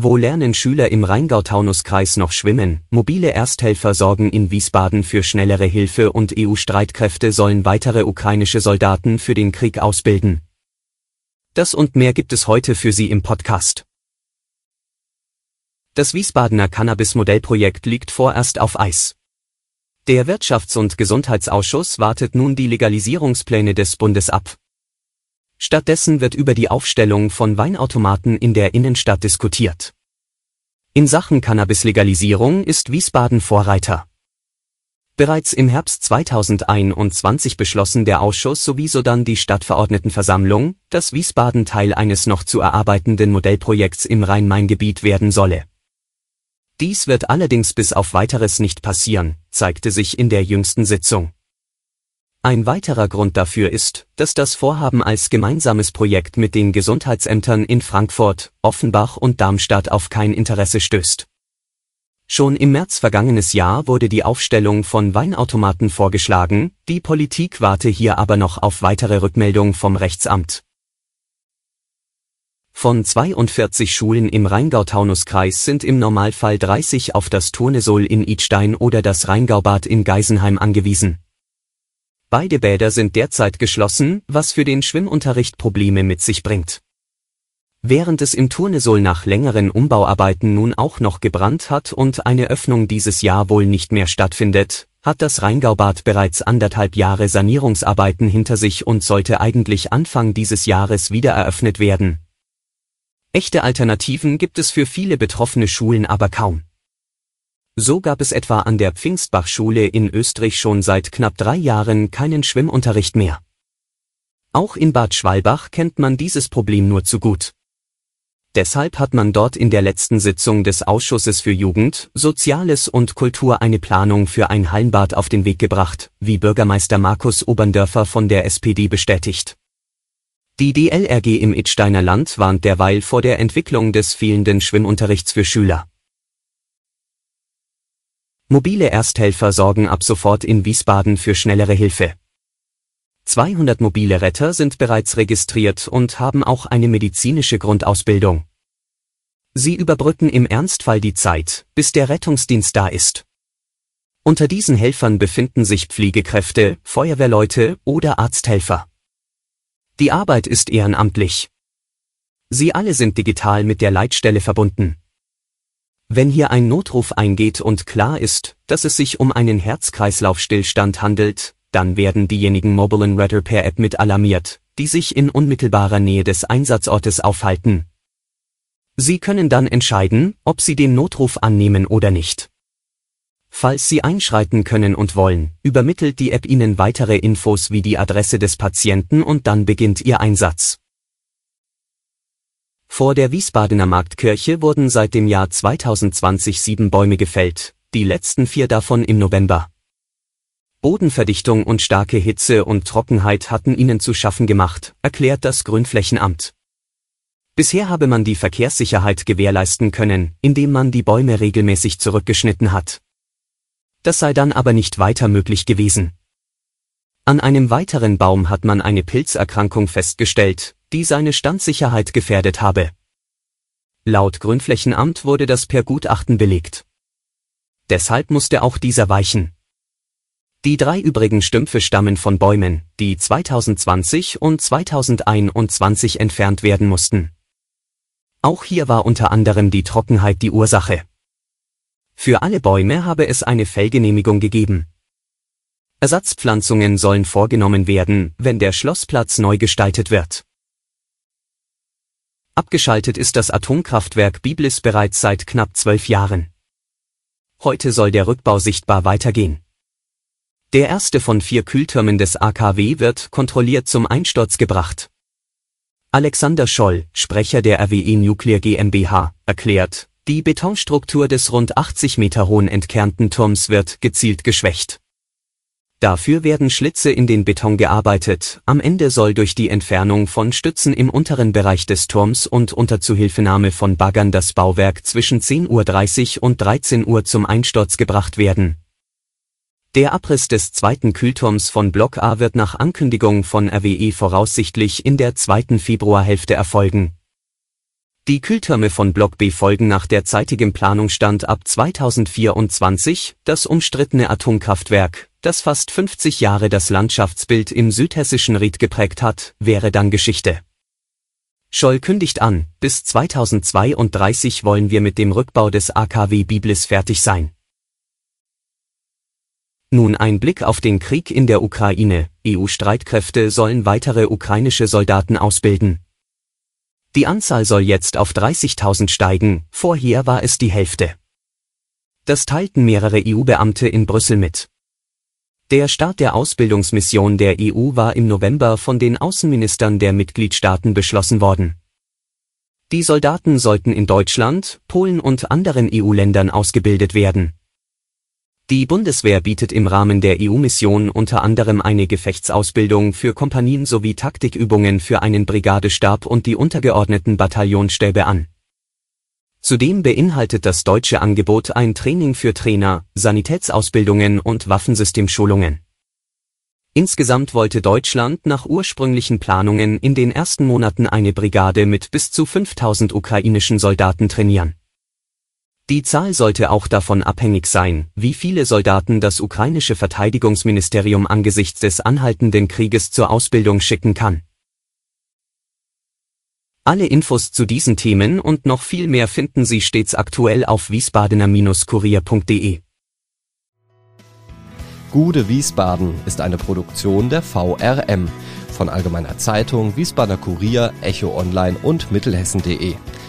Wo lernen Schüler im Rheingau-Taunus-Kreis noch schwimmen? Mobile Ersthelfer sorgen in Wiesbaden für schnellere Hilfe und EU-Streitkräfte sollen weitere ukrainische Soldaten für den Krieg ausbilden. Das und mehr gibt es heute für Sie im Podcast. Das Wiesbadener Cannabis-Modellprojekt liegt vorerst auf Eis. Der Wirtschafts- und Gesundheitsausschuss wartet nun die Legalisierungspläne des Bundes ab. Stattdessen wird über die Aufstellung von Weinautomaten in der Innenstadt diskutiert. In Sachen Cannabis-Legalisierung ist Wiesbaden Vorreiter. Bereits im Herbst 2021 beschlossen der Ausschuss sowie sodann die Stadtverordnetenversammlung, dass Wiesbaden Teil eines noch zu erarbeitenden Modellprojekts im Rhein-Main-Gebiet werden solle. Dies wird allerdings bis auf weiteres nicht passieren, zeigte sich in der jüngsten Sitzung. Ein weiterer Grund dafür ist, dass das Vorhaben als gemeinsames Projekt mit den Gesundheitsämtern in Frankfurt, Offenbach und Darmstadt auf kein Interesse stößt. Schon im März vergangenes Jahr wurde die Aufstellung von Weinautomaten vorgeschlagen, die Politik warte hier aber noch auf weitere Rückmeldung vom Rechtsamt. Von 42 Schulen im Rheingau-Taunus-Kreis sind im Normalfall 30 auf das Turnesol in Idstein oder das Rheingaubad in Geisenheim angewiesen. Beide Bäder sind derzeit geschlossen, was für den Schwimmunterricht Probleme mit sich bringt. Während es im Turnesol nach längeren Umbauarbeiten nun auch noch gebrannt hat und eine Öffnung dieses Jahr wohl nicht mehr stattfindet, hat das Rheingaubad bereits anderthalb Jahre Sanierungsarbeiten hinter sich und sollte eigentlich Anfang dieses Jahres wieder eröffnet werden. Echte Alternativen gibt es für viele betroffene Schulen aber kaum. So gab es etwa an der Pfingstbachschule in Österreich schon seit knapp drei Jahren keinen Schwimmunterricht mehr. Auch in Bad Schwalbach kennt man dieses Problem nur zu gut. Deshalb hat man dort in der letzten Sitzung des Ausschusses für Jugend, Soziales und Kultur eine Planung für ein Hallenbad auf den Weg gebracht, wie Bürgermeister Markus Oberndörfer von der SPD bestätigt. Die DLRG im Idsteiner Land warnt derweil vor der Entwicklung des fehlenden Schwimmunterrichts für Schüler. Mobile Ersthelfer sorgen ab sofort in Wiesbaden für schnellere Hilfe. 200 mobile Retter sind bereits registriert und haben auch eine medizinische Grundausbildung. Sie überbrücken im Ernstfall die Zeit, bis der Rettungsdienst da ist. Unter diesen Helfern befinden sich Pflegekräfte, Feuerwehrleute oder Arzthelfer. Die Arbeit ist ehrenamtlich. Sie alle sind digital mit der Leitstelle verbunden. Wenn hier ein Notruf eingeht und klar ist, dass es sich um einen Herz-Kreislauf-Stillstand handelt, dann werden diejenigen Mobilen Radar per App mit alarmiert, die sich in unmittelbarer Nähe des Einsatzortes aufhalten. Sie können dann entscheiden, ob Sie den Notruf annehmen oder nicht. Falls Sie einschreiten können und wollen, übermittelt die App Ihnen weitere Infos wie die Adresse des Patienten und dann beginnt Ihr Einsatz. Vor der Wiesbadener Marktkirche wurden seit dem Jahr 2020 sieben Bäume gefällt, die letzten vier davon im November. Bodenverdichtung und starke Hitze und Trockenheit hatten ihnen zu schaffen gemacht, erklärt das Grünflächenamt. Bisher habe man die Verkehrssicherheit gewährleisten können, indem man die Bäume regelmäßig zurückgeschnitten hat. Das sei dann aber nicht weiter möglich gewesen. An einem weiteren Baum hat man eine Pilzerkrankung festgestellt, die seine Standsicherheit gefährdet habe. Laut Grünflächenamt wurde das per Gutachten belegt. Deshalb musste auch dieser weichen. Die drei übrigen Stümpfe stammen von Bäumen, die 2020 und 2021 entfernt werden mussten. Auch hier war unter anderem die Trockenheit die Ursache. Für alle Bäume habe es eine Fellgenehmigung gegeben. Ersatzpflanzungen sollen vorgenommen werden, wenn der Schlossplatz neu gestaltet wird. Abgeschaltet ist das Atomkraftwerk Biblis bereits seit knapp zwölf Jahren. Heute soll der Rückbau sichtbar weitergehen. Der erste von vier Kühltürmen des AKW wird kontrolliert zum Einsturz gebracht. Alexander Scholl, Sprecher der RWE Nuclear GmbH, erklärt, Die Betonstruktur des rund 80 Meter hohen entkernten Turms wird gezielt geschwächt. Dafür werden Schlitze in den Beton gearbeitet, am Ende soll durch die Entfernung von Stützen im unteren Bereich des Turms und unter Zuhilfenahme von Baggern das Bauwerk zwischen 10.30 Uhr und 13 Uhr zum Einsturz gebracht werden der Abriss des zweiten Kühlturms von Block A wird nach Ankündigung von RWE voraussichtlich in der zweiten Februarhälfte erfolgen. Die Kühltürme von Block B folgen nach derzeitigem Planungsstand ab 2024, das umstrittene Atomkraftwerk, das fast 50 Jahre das Landschaftsbild im südhessischen Ried geprägt hat, wäre dann Geschichte. Scholl kündigt an, bis 2032 wollen wir mit dem Rückbau des AKW Biblis fertig sein. Nun ein Blick auf den Krieg in der Ukraine. EU-Streitkräfte sollen weitere ukrainische Soldaten ausbilden. Die Anzahl soll jetzt auf 30.000 steigen, vorher war es die Hälfte. Das teilten mehrere EU-Beamte in Brüssel mit. Der Start der Ausbildungsmission der EU war im November von den Außenministern der Mitgliedstaaten beschlossen worden. Die Soldaten sollten in Deutschland, Polen und anderen EU-Ländern ausgebildet werden die Bundeswehr bietet im Rahmen der EU-Mission unter anderem eine Gefechtsausbildung für Kompanien sowie Taktikübungen für einen Brigadestab und die untergeordneten Bataillonsstäbe an. Zudem beinhaltet das deutsche Angebot ein Training für Trainer, Sanitätsausbildungen und Waffensystemschulungen. Insgesamt wollte Deutschland nach ursprünglichen Planungen in den ersten Monaten eine Brigade mit bis zu 5000 ukrainischen Soldaten trainieren die Zahl sollte auch davon abhängig sein, wie viele Soldaten das ukrainische Verteidigungsministerium angesichts des anhaltenden Krieges zur Ausbildung schicken kann. Alle Infos zu diesen Themen und noch viel mehr finden Sie stets aktuell auf wiesbadener-kurier.de. Gude Wiesbaden ist eine Produktion der VRM von Allgemeiner Zeitung, Wiesbadener Kurier, Echo Online und Mittelhessen.de.